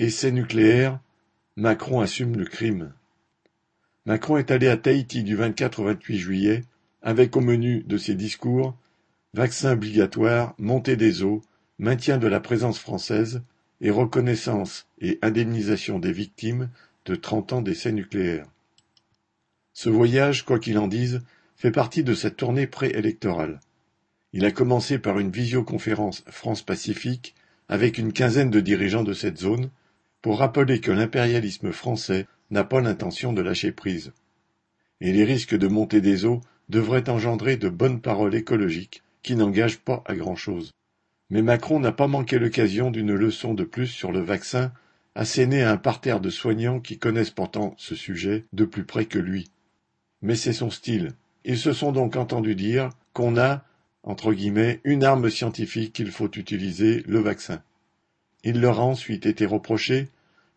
Essai nucléaire, Macron assume le crime. Macron est allé à Tahiti du 24 au 28 juillet, avec au menu de ses discours vaccin obligatoire, montée des eaux, maintien de la présence française et reconnaissance et indemnisation des victimes de trente ans d'essais nucléaires. Ce voyage, quoi qu'il en dise, fait partie de cette tournée préélectorale. Il a commencé par une visioconférence France-Pacifique avec une quinzaine de dirigeants de cette zone pour rappeler que l'impérialisme français n'a pas l'intention de lâcher prise. Et les risques de montée des eaux devraient engendrer de bonnes paroles écologiques qui n'engagent pas à grand-chose. Mais Macron n'a pas manqué l'occasion d'une leçon de plus sur le vaccin assénée à un parterre de soignants qui connaissent pourtant ce sujet de plus près que lui. Mais c'est son style. Ils se sont donc entendus dire qu'on a, entre guillemets, une arme scientifique qu'il faut utiliser, le vaccin. Il leur a ensuite été reproché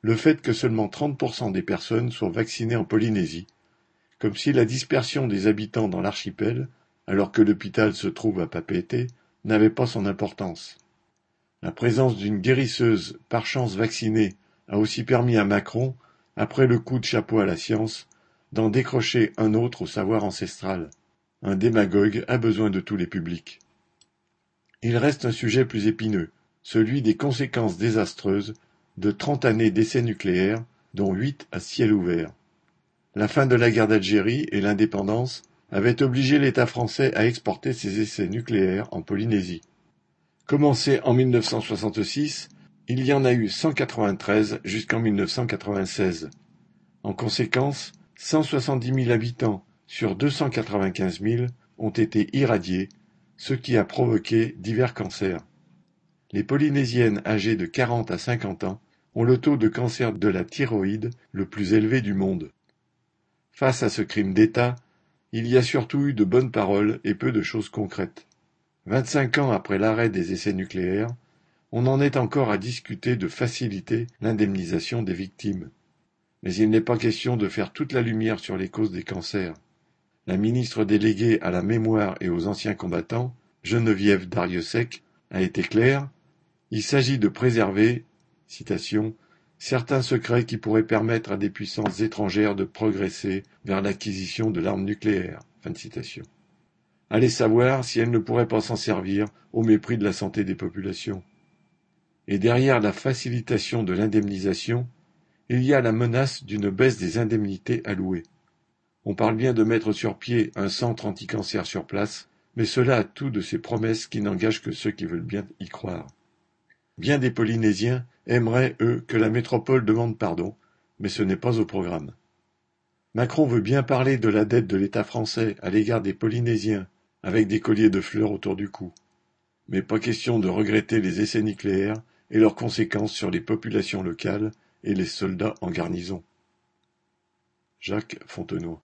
le fait que seulement 30% des personnes soient vaccinées en Polynésie, comme si la dispersion des habitants dans l'archipel, alors que l'hôpital se trouve à Papeete, n'avait pas son importance. La présence d'une guérisseuse par chance vaccinée a aussi permis à Macron, après le coup de chapeau à la science, d'en décrocher un autre au savoir ancestral. Un démagogue a besoin de tous les publics. Il reste un sujet plus épineux, celui des conséquences désastreuses de trente années d'essais nucléaires, dont huit à ciel ouvert. La fin de la guerre d'Algérie et l'indépendance avaient obligé l'État français à exporter ses essais nucléaires en Polynésie. Commencé en 1966, il y en a eu 193 jusqu'en 1996. En conséquence, 170 000 habitants sur 295 000 ont été irradiés, ce qui a provoqué divers cancers. Les Polynésiennes âgées de 40 à 50 ans ont le taux de cancer de la thyroïde le plus élevé du monde. Face à ce crime d'État, il y a surtout eu de bonnes paroles et peu de choses concrètes. Vingt-cinq ans après l'arrêt des essais nucléaires, on en est encore à discuter de faciliter l'indemnisation des victimes. Mais il n'est pas question de faire toute la lumière sur les causes des cancers. La ministre déléguée à la mémoire et aux anciens combattants, Geneviève Dariussec, a été claire. Il s'agit de préserver, certains secrets qui pourraient permettre à des puissances étrangères de progresser vers l'acquisition de l'arme nucléaire. Allez savoir si elles ne pourraient pas s'en servir au mépris de la santé des populations. Et derrière la facilitation de l'indemnisation, il y a la menace d'une baisse des indemnités allouées. On parle bien de mettre sur pied un centre anticancer sur place, mais cela a tout de ces promesses qui n'engagent que ceux qui veulent bien y croire. Bien des Polynésiens aimeraient, eux, que la métropole demande pardon, mais ce n'est pas au programme. Macron veut bien parler de la dette de l'État français à l'égard des Polynésiens, avec des colliers de fleurs autour du cou. Mais pas question de regretter les essais nucléaires et leurs conséquences sur les populations locales et les soldats en garnison. Jacques Fontenoy